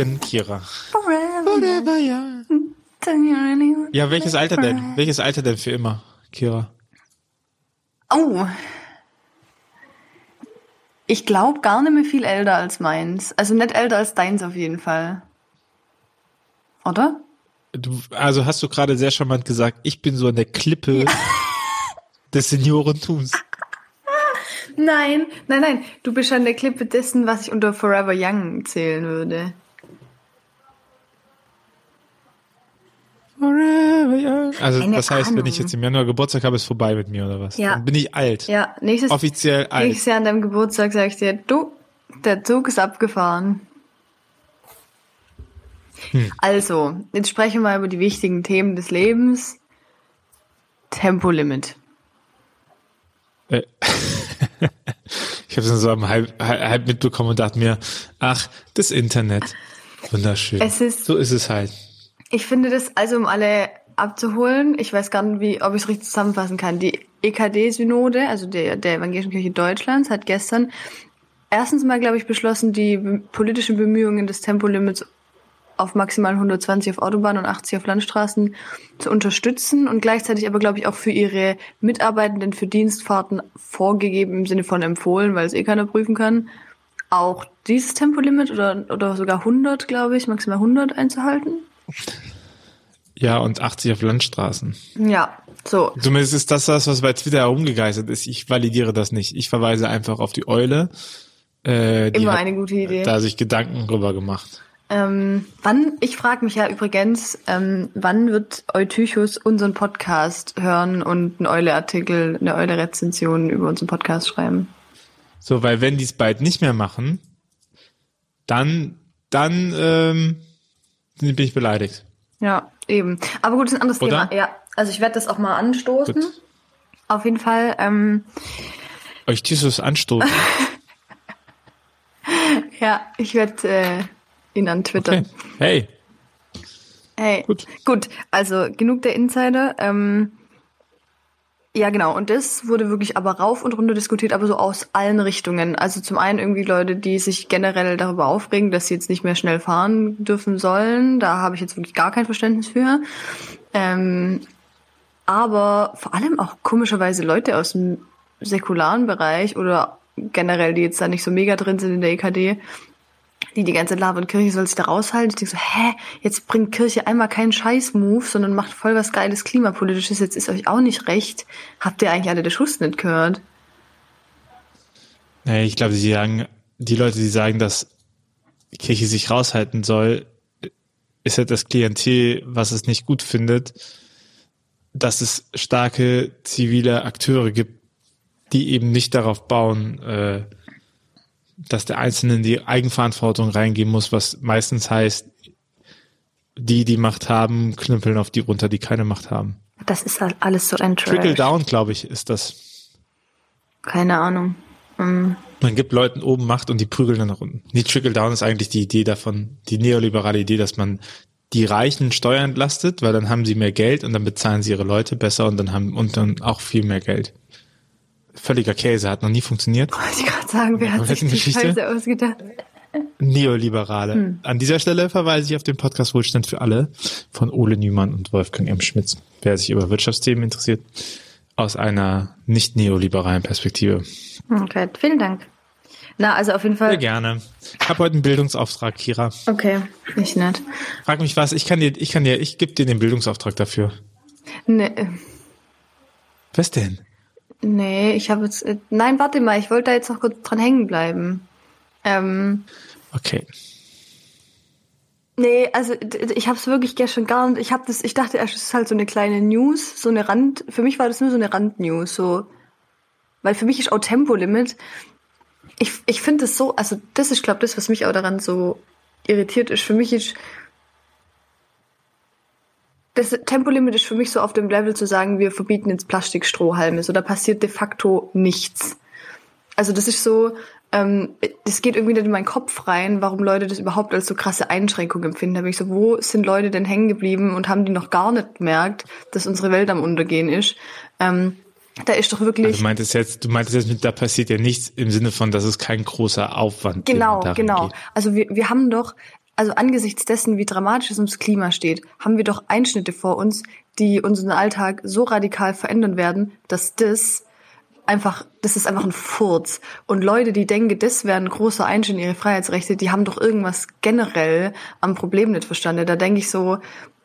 Weekend, Kira. Forever. Whatever, ja. Ja, welches Alter denn? Welches Alter denn für immer, Kira? Oh. Ich glaube gar nicht mehr viel älter als meins. Also nicht älter als deins auf jeden Fall. Oder? Du, also hast du gerade sehr charmant gesagt, ich bin so an der Klippe des Seniorentums. Nein, nein, nein. Du bist an der Klippe dessen, was ich unter Forever Young zählen würde. Forever young. Also Keine das heißt, wenn ich Ahnung. jetzt im Januar Geburtstag habe, ist vorbei mit mir oder was? Ja. Dann bin ich alt. Ja, nächstes, Offiziell alt. nächstes Jahr an deinem Geburtstag sag ich dir, du, der Zug ist abgefahren. Hm. Also, jetzt sprechen wir mal über die wichtigen Themen des Lebens. Tempolimit. Äh, ich habe es so am halb, halb halb mitbekommen und dachte mir, ach, das Internet. Wunderschön. Es ist- so ist es halt. Ich finde das, also um alle abzuholen, ich weiß gar nicht, wie, ob ich es richtig zusammenfassen kann. Die EKD-Synode, also der, der Evangelischen Kirche Deutschlands, hat gestern erstens mal, glaube ich, beschlossen, die politischen Bemühungen des Tempolimits auf maximal 120 auf Autobahnen und 80 auf Landstraßen zu unterstützen und gleichzeitig aber, glaube ich, auch für ihre Mitarbeitenden für Dienstfahrten vorgegeben im Sinne von empfohlen, weil es eh keiner prüfen kann, auch dieses Tempolimit oder, oder sogar 100, glaube ich, maximal 100 einzuhalten. Ja, und 80 auf Landstraßen. Ja, so. Zumindest ist das das, was bei Twitter herumgegeistert ist. Ich validiere das nicht. Ich verweise einfach auf die Eule. Äh, die Immer eine gute Idee. da sich Gedanken drüber gemacht. Ähm, wann, ich frage mich ja übrigens, ähm, wann wird Eutychus unseren Podcast hören und einen Eule-Artikel, eine Eule-Rezension über unseren Podcast schreiben? So, weil wenn die es bald nicht mehr machen, dann, dann ähm, bin ich beleidigt. Ja, eben. Aber gut, das ist ein anderes Oder? Thema. Ja, also ich werde das auch mal anstoßen. Gut. Auf jeden Fall, ähm, Euch Tissus anstoßen. ja, ich werde äh, ihn antwittern. Okay. Hey, Hey, Gut. gut. also genug der Insider. Ähm, ja, genau. Und das wurde wirklich aber rauf und runter diskutiert, aber so aus allen Richtungen. Also zum einen irgendwie Leute, die sich generell darüber aufregen, dass sie jetzt nicht mehr schnell fahren dürfen sollen. Da habe ich jetzt wirklich gar kein Verständnis für. Ähm, aber vor allem auch komischerweise Leute aus dem säkularen Bereich oder generell, die jetzt da nicht so mega drin sind in der EKD, die die ganze Lava und Kirche soll sich da raushalten. Ich denke so, hä, jetzt bringt Kirche einmal keinen Scheiß-Move, sondern macht voll was Geiles Klimapolitisches. Jetzt ist euch auch nicht recht. Habt ihr eigentlich alle den Schuss nicht gehört? Nee, ich glaube, sie sagen, die Leute, die sagen, dass die Kirche sich raushalten soll, ist halt das Klientel, was es nicht gut findet, dass es starke zivile Akteure gibt, die eben nicht darauf bauen, äh, dass der Einzelne in die Eigenverantwortung reingehen muss, was meistens heißt, die, die Macht haben, knüppeln auf die runter, die keine Macht haben. Das ist halt alles so ein Trickle down, glaube ich, ist das. Keine Ahnung. Ähm, Man gibt Leuten oben Macht und die prügeln dann nach unten. Die Trickle-Down ist eigentlich die Idee davon, die neoliberale Idee, dass man die Reichen Steuern entlastet, weil dann haben sie mehr Geld und dann bezahlen sie ihre Leute besser und dann haben und dann auch viel mehr Geld. Völliger Käse, hat noch nie funktioniert. wollte ich gerade sagen, wer hat sich die Geschichte? Scheiße ausgedacht? Neoliberale. An dieser Stelle verweise ich auf den Podcast Wohlstand für alle von Ole Nümann und Wolfgang M. Schmitz, wer sich über Wirtschaftsthemen interessiert, aus einer nicht neoliberalen Perspektive. Okay, vielen Dank. Na, also auf jeden Sehr Fall. gerne. Ich habe heute einen Bildungsauftrag, Kira. Okay, nicht nett. Frag mich was, ich kann dir, ich kann dir, ich gebe dir den Bildungsauftrag dafür. Nee, Was denn? Nee ich habe jetzt. äh, Nein, warte mal, ich wollte da jetzt noch kurz dran hängen bleiben. Ähm, Okay. Nee, also ich habe es wirklich gestern gar nicht. Ich habe das, ich dachte erst, es ist halt so eine kleine News, so eine Rand. Für mich war das nur so eine Randnews, so, weil für mich ist auch Tempolimit. Ich ich finde das so, also das ist glaube das, was mich auch daran so irritiert ist. Für mich ist das Tempolimit ist für mich so auf dem Level zu sagen, wir verbieten jetzt Plastikstrohhalme. So, da passiert de facto nichts. Also das ist so, ähm, das geht irgendwie nicht in meinen Kopf rein, warum Leute das überhaupt als so krasse Einschränkung empfinden. Da bin ich so, wo sind Leute denn hängen geblieben und haben die noch gar nicht gemerkt, dass unsere Welt am Untergehen ist? Ähm, da ist doch wirklich. Also du meintest jetzt, du meintest jetzt mit, da passiert ja nichts im Sinne von, dass es kein großer Aufwand Genau, darin genau. Geht. Also wir, wir haben doch, also angesichts dessen, wie dramatisch es ums Klima steht, haben wir doch Einschnitte vor uns, die unseren Alltag so radikal verändern werden, dass das einfach, das ist einfach ein Furz. Und Leute, die denken, das wäre ein großer Einschnitt in ihre Freiheitsrechte, die haben doch irgendwas generell am Problem nicht verstanden. Da denke ich so,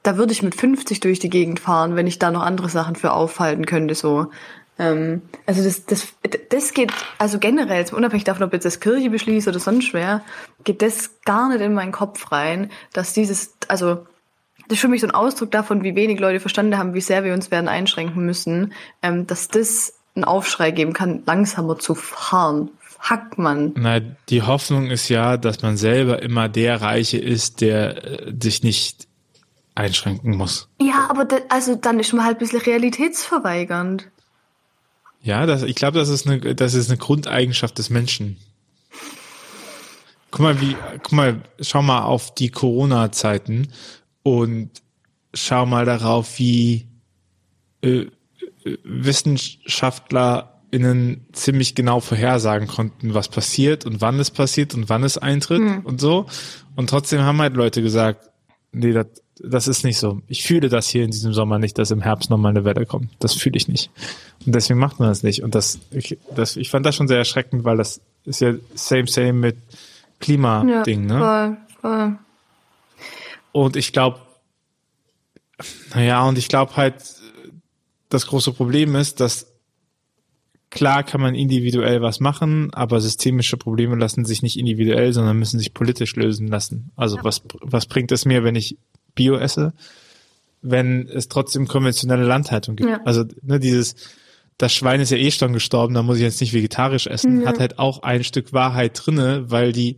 da würde ich mit 50 durch die Gegend fahren, wenn ich da noch andere Sachen für aufhalten könnte, so. Ähm, also das, das, das geht, also generell, unabhängig davon, ob jetzt das Kirche beschließt oder sonst wer, geht das gar nicht in meinen Kopf rein, dass dieses, also das ist für mich so ein Ausdruck davon, wie wenig Leute verstanden haben, wie sehr wir uns werden einschränken müssen, ähm, dass das einen Aufschrei geben kann, langsamer zu fahren. Fuck, man. Na, die Hoffnung ist ja, dass man selber immer der Reiche ist, der äh, sich nicht einschränken muss. Ja, aber also dann ist man halt ein bisschen realitätsverweigernd. Ja, das, ich glaube, das ist eine, das ist eine Grundeigenschaft des Menschen. Guck mal, wie, guck mal, schau mal auf die Corona-Zeiten und schau mal darauf, wie äh, WissenschaftlerInnen ziemlich genau vorhersagen konnten, was passiert und wann es passiert und wann es eintritt hm. und so. Und trotzdem haben halt Leute gesagt, nee, das, das ist nicht so. Ich fühle das hier in diesem Sommer nicht, dass im Herbst nochmal eine Welle kommt. Das fühle ich nicht. Und deswegen macht man das nicht. Und das, ich, das, ich fand das schon sehr erschreckend, weil das ist ja same, same mit Klimading, ja, ne? Voll, voll. Und ich glaube, naja, und ich glaube halt, das große Problem ist, dass klar kann man individuell was machen, aber systemische Probleme lassen sich nicht individuell, sondern müssen sich politisch lösen lassen. Also ja. was, was bringt es mir, wenn ich Bio esse, wenn es trotzdem konventionelle Landhaltung gibt? Ja. Also ne, dieses, das Schwein ist ja eh schon gestorben, da muss ich jetzt nicht vegetarisch essen, ja. hat halt auch ein Stück Wahrheit drinne, weil die,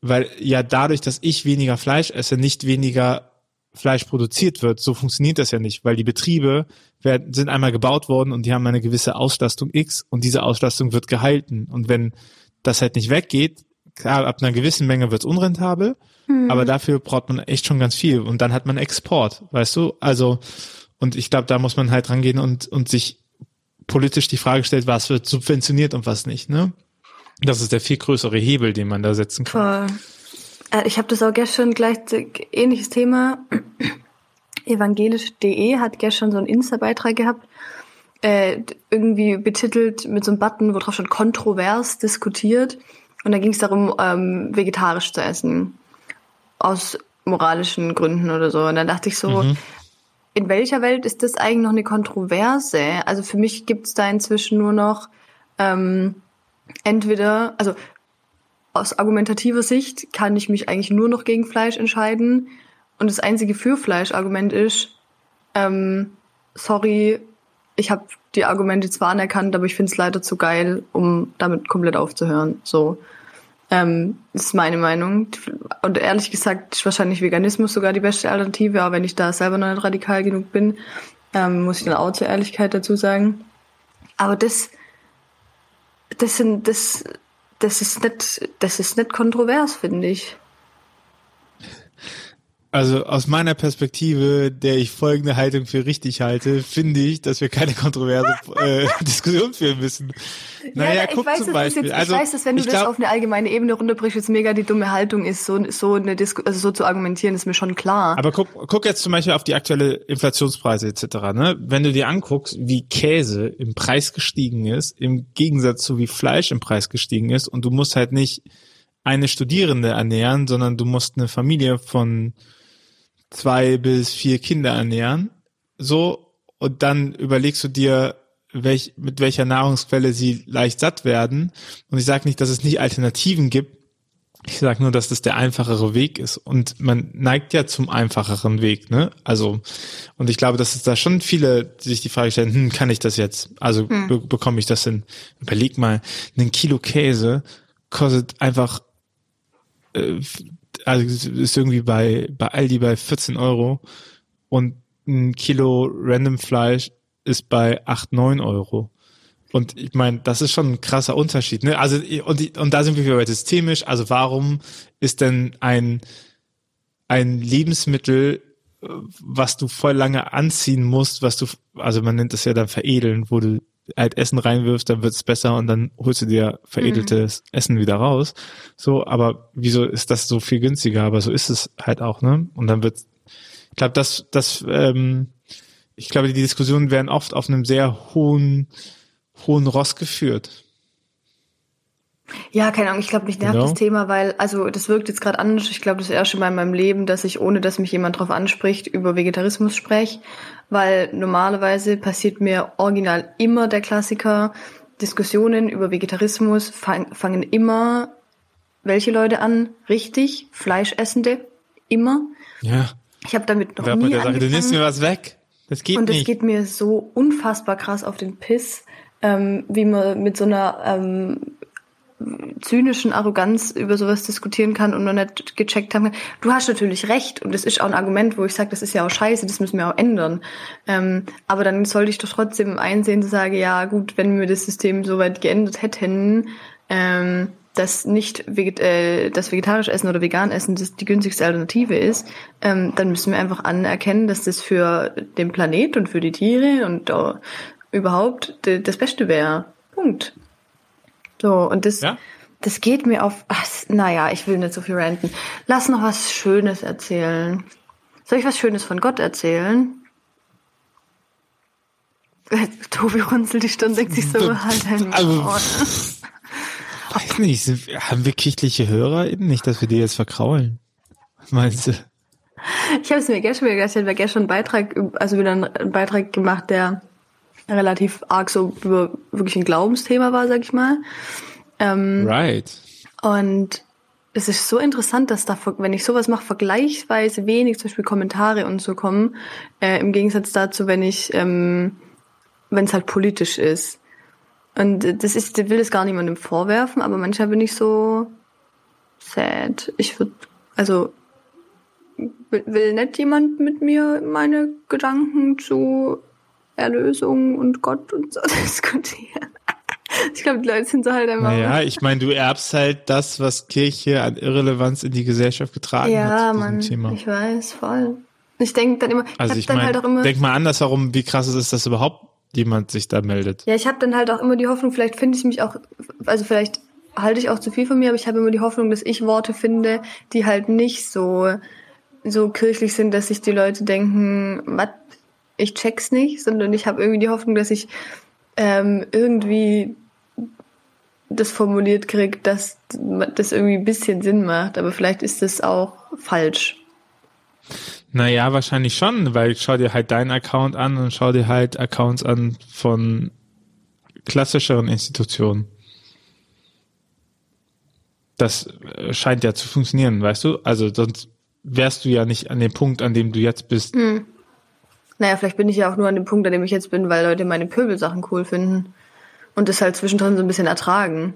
weil ja dadurch, dass ich weniger Fleisch esse, nicht weniger Fleisch produziert wird. So funktioniert das ja nicht, weil die Betriebe werden, sind einmal gebaut worden und die haben eine gewisse Auslastung X und diese Auslastung wird gehalten. Und wenn das halt nicht weggeht, klar, ab einer gewissen Menge wird es unrentabel, mhm. aber dafür braucht man echt schon ganz viel und dann hat man Export, weißt du? Also, und ich glaube, da muss man halt rangehen und, und sich politisch die Frage stellt, was wird subventioniert und was nicht, ne? Das ist der viel größere Hebel, den man da setzen kann. Voll. Äh, ich habe das auch gestern gleich ähnliches Thema. Evangelisch.de hat gestern so einen Insta-Beitrag gehabt, äh, irgendwie betitelt mit so einem Button, wo drauf schon kontrovers diskutiert. Und da ging es darum, ähm, vegetarisch zu essen. Aus moralischen Gründen oder so. Und dann dachte ich so, mhm. in welcher Welt ist das eigentlich noch eine Kontroverse? Also für mich gibt es da inzwischen nur noch ähm, entweder, also aus argumentativer Sicht kann ich mich eigentlich nur noch gegen Fleisch entscheiden. Und das einzige für Fleisch-Argument ist, ähm, sorry, ich habe die Argumente zwar anerkannt, aber ich finde es leider zu geil, um damit komplett aufzuhören. So. Ähm, ist meine Meinung. Und ehrlich gesagt ist wahrscheinlich Veganismus sogar die beste Alternative, aber wenn ich da selber noch nicht radikal genug bin, ähm, muss ich dann auch zur Ehrlichkeit dazu sagen. Aber das, das sind, das das ist nicht, das ist nicht kontrovers, finde ich. Also aus meiner Perspektive, der ich folgende Haltung für richtig halte, finde ich, dass wir keine kontroverse äh, Diskussion führen müssen. Naja, ja, guck weiß, zum Beispiel. Jetzt, also, ich weiß, dass wenn du das glaub, auf eine allgemeine Ebene runterbrichst, jetzt mega die dumme Haltung ist, so, so eine Disku also so zu argumentieren, ist mir schon klar. Aber guck, guck jetzt zum Beispiel auf die aktuelle Inflationspreise etc. Ne? Wenn du dir anguckst, wie Käse im Preis gestiegen ist, im Gegensatz zu wie Fleisch im Preis gestiegen ist, und du musst halt nicht eine Studierende ernähren, sondern du musst eine Familie von zwei bis vier Kinder ernähren, so, und dann überlegst du dir, welch, mit welcher Nahrungsquelle sie leicht satt werden. Und ich sage nicht, dass es nicht Alternativen gibt. Ich sage nur, dass das der einfachere Weg ist. Und man neigt ja zum einfacheren Weg, ne? Also, und ich glaube, dass es da schon viele die sich die Frage stellen, hm, kann ich das jetzt? Also hm. be bekomme ich das hin? Überleg mal, ein Kilo Käse kostet einfach äh, also ist irgendwie bei, bei Aldi bei 14 Euro und ein Kilo Random Fleisch ist bei 8, 9 Euro. Und ich meine, das ist schon ein krasser Unterschied. Ne? Also und, und da sind wir wieder systemisch. Also warum ist denn ein ein Lebensmittel, was du voll lange anziehen musst, was du, also man nennt das ja dann veredeln, wo du halt Essen reinwirfst, dann wird's besser und dann holst du dir veredeltes Essen wieder raus. So, aber wieso ist das so viel günstiger? Aber so ist es halt auch, ne? Und dann wird, ich glaube, das, das, ähm, ich glaube, die Diskussionen werden oft auf einem sehr hohen, hohen Ross geführt. Ja, keine Ahnung, ich glaube, mich nervt Genau. das Thema, weil, also das wirkt jetzt gerade anders. Ich glaube, das erste Mal in meinem Leben, dass ich, ohne dass mich jemand drauf anspricht, über Vegetarismus spreche. Weil normalerweise passiert mir original immer der Klassiker. Diskussionen über Vegetarismus fang, fangen immer welche Leute an? Richtig, Fleischessende. Immer. Ja. Ich habe damit noch Wer nie der Sache, du nimmst angefangen. mir was weg. Das geht Und es nicht. geht mir so unfassbar krass auf den Piss, ähm, wie man mit so einer ähm, zynischen Arroganz über sowas diskutieren kann und noch nicht gecheckt haben kann. Du hast natürlich recht und das ist auch ein Argument, wo ich sage, das ist ja auch scheiße, das müssen wir auch ändern. Ähm, aber dann sollte ich doch trotzdem einsehen zu sagen, ja gut, wenn wir das System so weit geändert hätten, ähm, dass nicht veget äh, das vegetarisch Essen oder vegan Essen das die günstigste Alternative ist, ähm, dann müssen wir einfach anerkennen, dass das für den Planet und für die Tiere und äh, überhaupt das Beste wäre. Punkt. So, und das, Ja. das geht mir auf, ach, naja, ich will nicht so viel ranten. Lass noch was Schönes erzählen. Soll ich was Schönes von Gott erzählen? Tobi runzelt die Stirn, denkt sich so, halt dein Also. Weiß nicht, sind, haben wir kirchliche HörerInnen? Nicht, dass wir die jetzt verkraulen. Was meinst du? Ich habe es mir gestern wieder gedacht, ich habe gestern einen Beitrag, also wieder einen Beitrag gemacht, der relativ arg so über wirklich ein Glaubensthema war, sag ich mal. Ähm, Right. Und es ist so interessant, dass da, wenn ich sowas mache, vergleichsweise wenig zum Beispiel Kommentare und so kommen, äh, im Gegensatz dazu, wenn ich, ähm, wenn es halt politisch ist. Und das ist, ich will es gar niemandem vorwerfen, aber manchmal bin ich so sad. Ich würde, also will, will nicht jemand mit mir meine Gedanken zu Erlösung und Gott und so diskutieren. Ich glaube, die Leute sind so halt einfach. Naja, ich meine, du erbst halt das, was Kirche an Irrelevanz in die Gesellschaft getragen hat. Ja, zu diesem Mann, Thema. ich weiß, voll. Ich denke dann immer, Also ich ich dann meine, halt auch immer, denk mal andersherum, wie krass es ist, dass überhaupt jemand sich da meldet. ja, ich habe dann halt auch immer die Hoffnung, vielleicht finde ich mich auch, also vielleicht halte ich auch zu viel von mir, aber ich habe immer die Hoffnung, dass ich Worte finde, die halt nicht so so kirchlich sind, dass sich die Leute denken, was, ich check's nicht, sondern ich habe irgendwie die Hoffnung, dass ich ähm, irgendwie das formuliert kriege, dass das irgendwie ein bisschen Sinn macht, aber vielleicht ist das auch falsch. Naja, wahrscheinlich schon, weil schau dir halt deinen Account an und schau dir halt Accounts an von klassischeren Institutionen. Das äh, scheint ja zu funktionieren, weißt du? Also sonst wärst du ja nicht an dem Punkt, an dem du jetzt bist. Naja, vielleicht bin ich ja auch nur an dem Punkt, an dem ich jetzt bin, weil Leute meine Pöbelsachen cool finden. Und das halt zwischendrin so ein bisschen ertragen.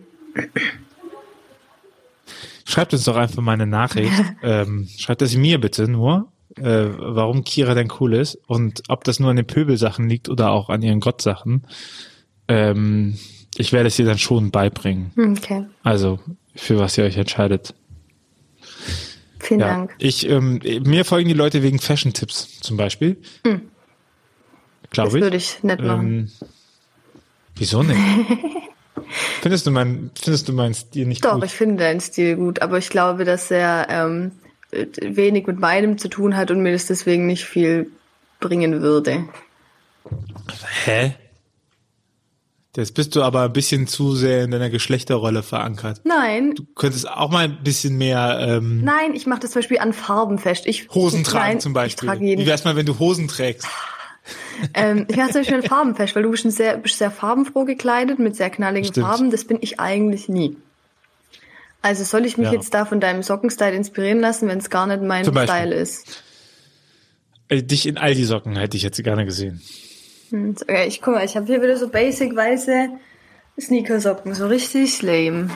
Schreibt uns doch einfach mal eine Nachricht. ähm, schreibt das mir bitte nur, äh, warum Kira denn cool ist und ob das nur an den Pöbelsachen liegt oder auch an ihren Gottsachen. Ähm, ich werde es dir dann schon beibringen. Hm, Okay. Also, für was ihr euch entscheidet. Vielen Ja, Dank. ich, ähm, mir folgen die Leute wegen Fashion-Tipps zum Beispiel. Das Glaube ich. würde ich nicht machen. Ähm, wieso nicht? findest du mein, findest du meinen Stil nicht Doch, gut? ich finde deinen Stil gut, aber ich glaube, dass er ähm, wenig mit meinem zu tun hat und mir das deswegen nicht viel bringen würde. Hä? Jetzt bist du aber ein bisschen zu sehr in deiner Geschlechterrolle verankert. Nein, Du könntest auch mal ein bisschen mehr ähm, nein, ich mache das zum Beispiel an Farben fest. Ich, Hosen tragen nein, zum Ich Beispiel. Wie wär's mal, wenn du Hosen trägst? Ähm, ich mache zum Beispiel an Farben fest, weil du bist, sehr, bist sehr farbenfroh gekleidet mit sehr knalligen Stimmt. Farben. Das bin ich eigentlich nie. Also soll ich mich Ja. jetzt da von deinem Sockenstyle inspirieren lassen, wenn es gar nicht mein. Style ist? Äh, dich in Aldi-Socken hätte ich jetzt gerne gesehen. Hm, Okay, ich guck mal, ich habe hier wieder so basic weiße Sneakersocken, so richtig lame.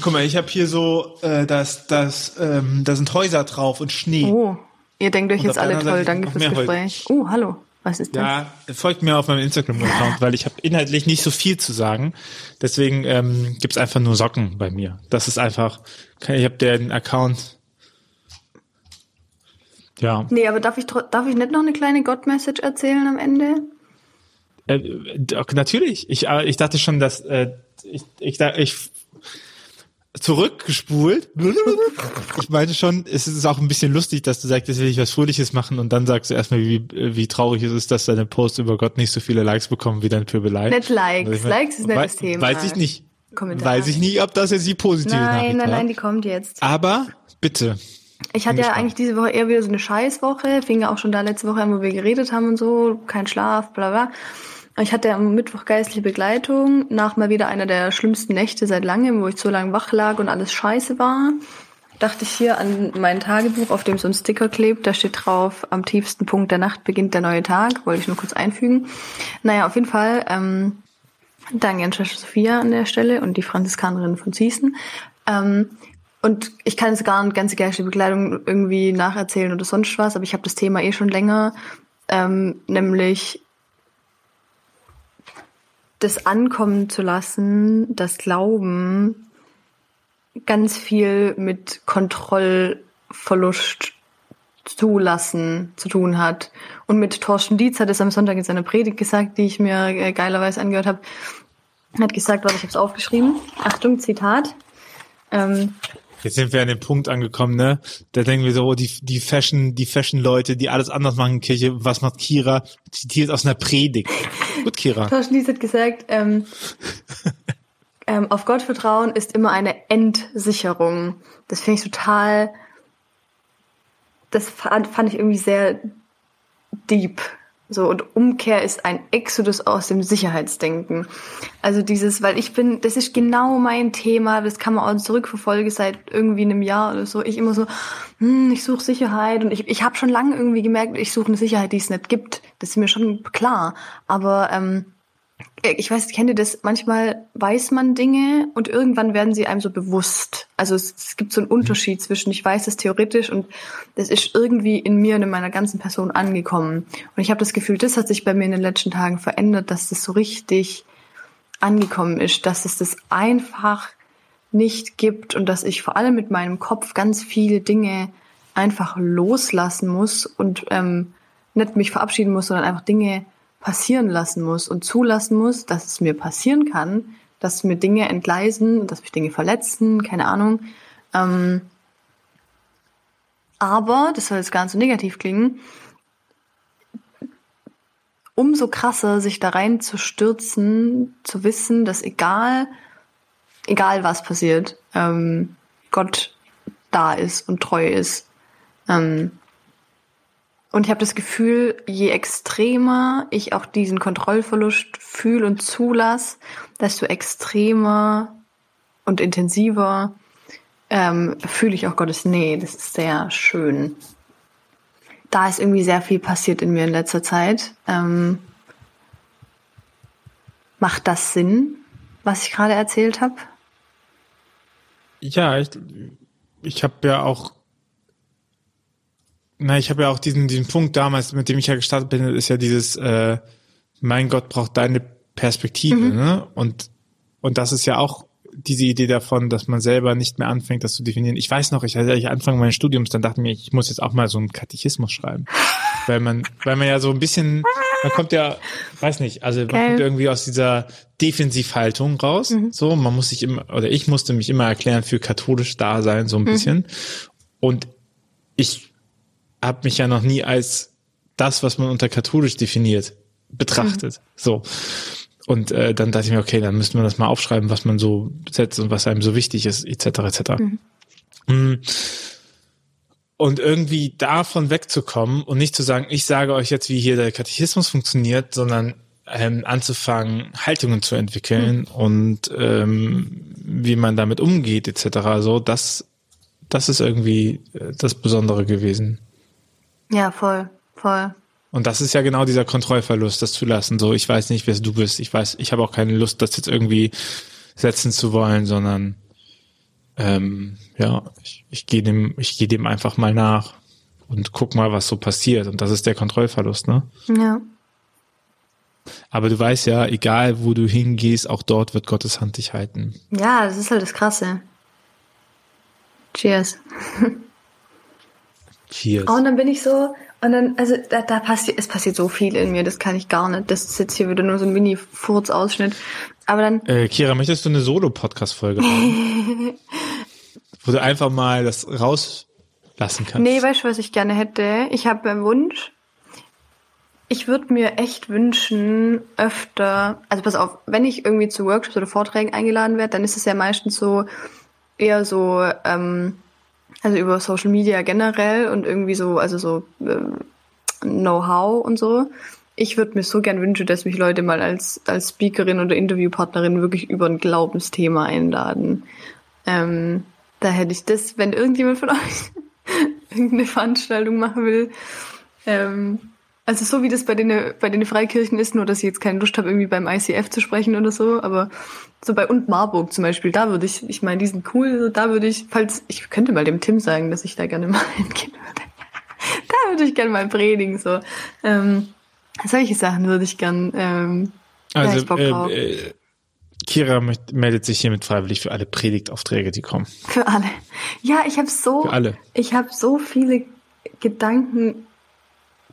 Guck mal, ich habe hier so, äh, das, das, ähm, da sind Häuser drauf und Schnee. Oh, ihr denkt euch Und jetzt alle toll, Seite danke fürs Gespräch. Oh, hallo, was ist das? Ja, folgt mir auf meinem Instagram-Account, weil ich habe inhaltlich nicht so viel zu sagen. Deswegen ähm, gibt's einfach nur Socken bei mir. Das ist einfach, ich habe den Account. Ja, Nee, aber darf ich, darf ich nicht noch eine kleine God-Message erzählen am Ende? Äh, natürlich. Ich, äh, ich dachte schon, dass äh, ich, ich, ich zurückgespult. Ich meinte schon, es ist auch ein bisschen lustig, dass du sagst, jetzt will ich was Fröhliches machen und dann sagst du erstmal, wie, wie traurig es ist, dass deine Posts über Gott nicht so viele Likes bekommen wie dein Pöbelei. Nicht Likes, also meine, Likes ist nicht das Thema. Weiß ich nicht. Kommentar. Weiß ich nicht, ob das jetzt die positive nein, Nachricht Nein, nein, nein, die kommt jetzt. Aber bitte. Ich hatte ja eigentlich diese Woche eher wieder so eine Scheißwoche. Fing ja auch schon da letzte Woche an, wo wir geredet haben und so. Kein Schlaf, bla bla. Ich hatte am Mittwoch geistliche Begleitung, nach mal wieder einer der schlimmsten Nächte seit langem, wo ich so lange wach lag und alles scheiße war. Dachte ich hier an mein Tagebuch, auf dem so ein Sticker klebt, da steht drauf, am tiefsten Punkt der Nacht beginnt der neue Tag, wollte ich nur kurz einfügen. Naja, auf jeden Fall, ähm, danke an Schwester Sophia an der Stelle und die Franziskanerin von Zießen. Ähm, und ich kann jetzt gar nicht ganze geistliche Begleitung irgendwie nacherzählen oder sonst was, aber ich habe das Thema eh schon länger, ähm, nämlich das ankommen zu lassen, das Glauben ganz viel mit Kontrollverlust zulassen zu tun hat. Und mit Thorsten Dietz hat es am Sonntag in seiner Predigt gesagt, die ich mir äh, geilerweise angehört habe. Hat gesagt, was ich habe es aufgeschrieben. Achtung, Zitat. Ähm, Jetzt sind wir an dem Punkt angekommen, ne? Da denken wir so, oh, die, die Fashion, die Fashion-Leute, die alles anders machen in Kirche, was macht Kira? Zitiert aus einer Predigt. Gut, Kira. Thorsten Dietz hat gesagt, ähm, ähm, auf Gott vertrauen ist immer eine Entsicherung. Das finde ich total, das fand, fand ich irgendwie sehr deep. So, und Umkehr ist ein Exodus aus dem Sicherheitsdenken. Also dieses, weil ich bin, das ist genau mein Thema, das kann man auch zurückverfolgen seit irgendwie einem Jahr oder so. Ich immer so, hm, ich suche Sicherheit und ich, ich habe schon lange irgendwie gemerkt, ich suche eine Sicherheit, die es nicht gibt. Das ist mir schon klar. Aber ähm, ich weiß, kennt ihr das? Manchmal weiß man Dinge und irgendwann werden sie einem so bewusst. Also es, es gibt so einen Unterschied zwischen ich weiß es theoretisch und das ist irgendwie in mir und in meiner ganzen Person angekommen. Und ich habe das Gefühl, das hat sich bei mir in den letzten Tagen verändert, dass das so richtig angekommen ist, dass es das einfach nicht gibt und dass ich vor allem mit meinem Kopf ganz viele Dinge einfach loslassen muss und ähm, nicht mich verabschieden muss, sondern einfach Dinge passieren lassen muss und zulassen muss, dass es mir passieren kann, dass mir Dinge entgleisen, dass mich Dinge verletzen, keine Ahnung. Ähm, aber, das soll jetzt gar nicht so negativ klingen, umso krasser, sich da rein zu zu wissen, dass egal, egal was passiert, ähm, Gott da ist und treu ist. Ähm, und ich habe das Gefühl, je extremer ich auch diesen Kontrollverlust fühle und zulasse, desto extremer und intensiver ähm, fühle ich auch Gottes Nähe. Das ist sehr schön. Da ist irgendwie sehr viel passiert in mir in letzter Zeit. Ähm, macht das Sinn, was ich gerade erzählt habe? Ja, ich, ich habe ja auch na, ich habe ja auch diesen, diesen Punkt damals, mit dem ich ja gestartet bin, ist ja dieses, äh, mein Gott braucht deine Perspektive, mhm. ne? Und, und das ist ja auch diese Idee davon, dass man selber nicht mehr anfängt, das zu definieren. Ich weiß noch, ich hatte ich Anfang meines Studiums, dann dachte ich mir, ich muss jetzt auch mal so einen Katechismus schreiben. weil man, weil man ja so ein bisschen, man kommt ja, weiß nicht, also man Geil. kommt irgendwie aus dieser Defensivhaltung raus. Mhm. So, man muss sich immer, oder ich musste mich immer erklären für katholisch Dasein, so ein mhm. bisschen. Und ich habe mich ja noch nie als das, was man unter katholisch definiert, betrachtet. Mhm. So. Und äh, dann dachte ich mir, okay, dann müsste man das mal aufschreiben, was man so setzt und was einem so wichtig ist, etc. etc. Mhm. Mm. Und irgendwie davon wegzukommen und nicht zu sagen, ich sage euch jetzt, wie hier der Katechismus funktioniert, sondern ähm, anzufangen, Haltungen zu entwickeln mhm. und ähm, wie man damit umgeht, etc. So, das, das ist irgendwie äh, das Besondere gewesen. Ja, voll, voll. Und das ist ja genau dieser Kontrollverlust, das zu lassen. So, ich weiß nicht, wer du bist. Ich weiß, ich habe auch keine Lust, das jetzt irgendwie setzen zu wollen, sondern ähm, ja, ich, ich gehe dem, ich gehe dem einfach mal nach und guck mal, was so passiert. Und das ist der Kontrollverlust, ne? Ja. Aber du weißt ja, egal wo du hingehst, auch dort wird Gottes Hand dich halten. Ja, das ist halt das Krasse. Cheers. Cheers. Und dann bin ich so, Und dann, also da, da passiert, es passiert so viel in mir, das kann ich gar nicht. Das ist jetzt hier wieder nur so ein Mini-Furz-Ausschnitt. Aber dann. Äh, Kira, möchtest du eine Solo-Podcast-Folge machen? wo du einfach mal das rauslassen kannst? Nee, weißt du, was ich gerne hätte? Ich habe einen Wunsch. Ich würde mir echt wünschen, öfter, also pass auf, wenn ich irgendwie zu Workshops oder Vorträgen eingeladen werde, dann ist es ja meistens so eher so, ähm, also über Social Media generell und irgendwie so, also so ähm, Know-how und so. Ich würde mir so gern wünschen, dass mich Leute mal als, als Speakerin oder Interviewpartnerin wirklich über ein Glaubensthema einladen. Ähm, da hätte ich das, wenn irgendjemand von euch irgendeine Veranstaltung machen will. Ähm, also so wie das bei den, bei den Freikirchen ist, nur dass ich jetzt keine Lust habe, irgendwie beim ICF zu sprechen oder so, aber so bei und Marburg zum Beispiel, da würde ich, ich meine, die sind cool, da würde ich, falls, ich könnte mal dem Tim sagen, dass ich da gerne mal hingehen würde. da würde ich gerne mal predigen, so. Ähm, solche Sachen würde ich gern, ähm, also, ja, äh, äh, Kira meldet sich hiermit freiwillig für alle Predigtaufträge, die kommen. Für alle. Ja, ich habe so, für alle. ich habe so viele Gedanken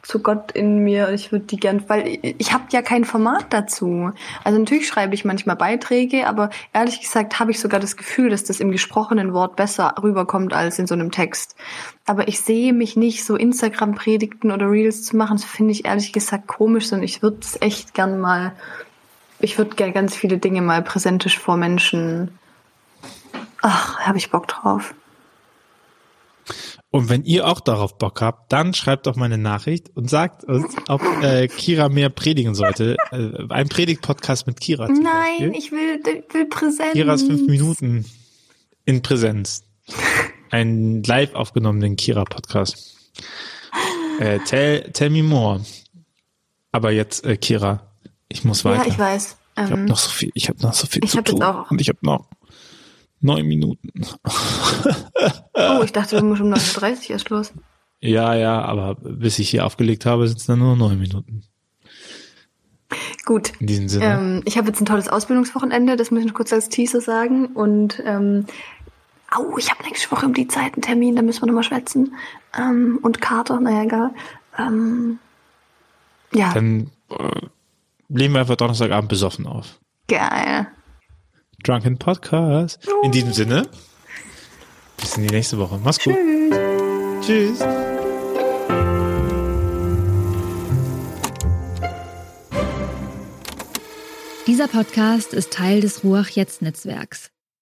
zu Gott in mir und ich würde die gern, weil ich habe ja kein Format dazu. Also natürlich schreibe ich manchmal Beiträge, aber ehrlich gesagt habe ich sogar das Gefühl, dass das im gesprochenen Wort besser rüberkommt als in so einem Text. Aber ich sehe mich nicht so Instagram-Predigten oder Reels zu machen. Das finde ich ehrlich gesagt komisch, sondern ich würde es echt gern mal, ich würde gern ganz viele Dinge mal präsentisch vor Menschen. Ach, habe ich Bock drauf. Und wenn ihr auch darauf Bock habt, dann schreibt doch mal eine Nachricht und sagt uns, ob äh, Kira mehr predigen sollte. Äh, ein Predigt-Podcast mit Kira. Nein, Beispiel. ich will, will Präsenz. Kiras fünf Minuten in Präsenz. Ein live aufgenommenen Kira-Podcast. Äh, tell, tell me more. Aber jetzt, äh, Kira, ich muss weiter. Ja, ich weiß. Ähm, ich habe noch so viel, ich habe noch so viel ich zu tun. Auch und ich habe noch Neun Minuten. oh, ich dachte, wir müssen um 9.30 Uhr erst los. Ja, ja, aber bis ich hier aufgelegt habe, sind es dann nur neun Minuten. Gut. In diesem Sinne. Ähm, ich habe jetzt ein tolles Ausbildungswochenende, das muss ich kurz als Teaser sagen. Und ähm, au, ich habe nächste Woche um die Zeit einen Termin, da müssen wir nochmal schwätzen. Ähm, und Kater, naja, egal. Ähm, ja. Dann äh, legen wir einfach Donnerstagabend besoffen auf. Geil. Drunken Podcast. In diesem Sinne, bis in die nächste Woche. Mach's gut. Tschüss. Tschüss. Dieser Podcast ist Teil des Ruach Jetzt Netzwerks.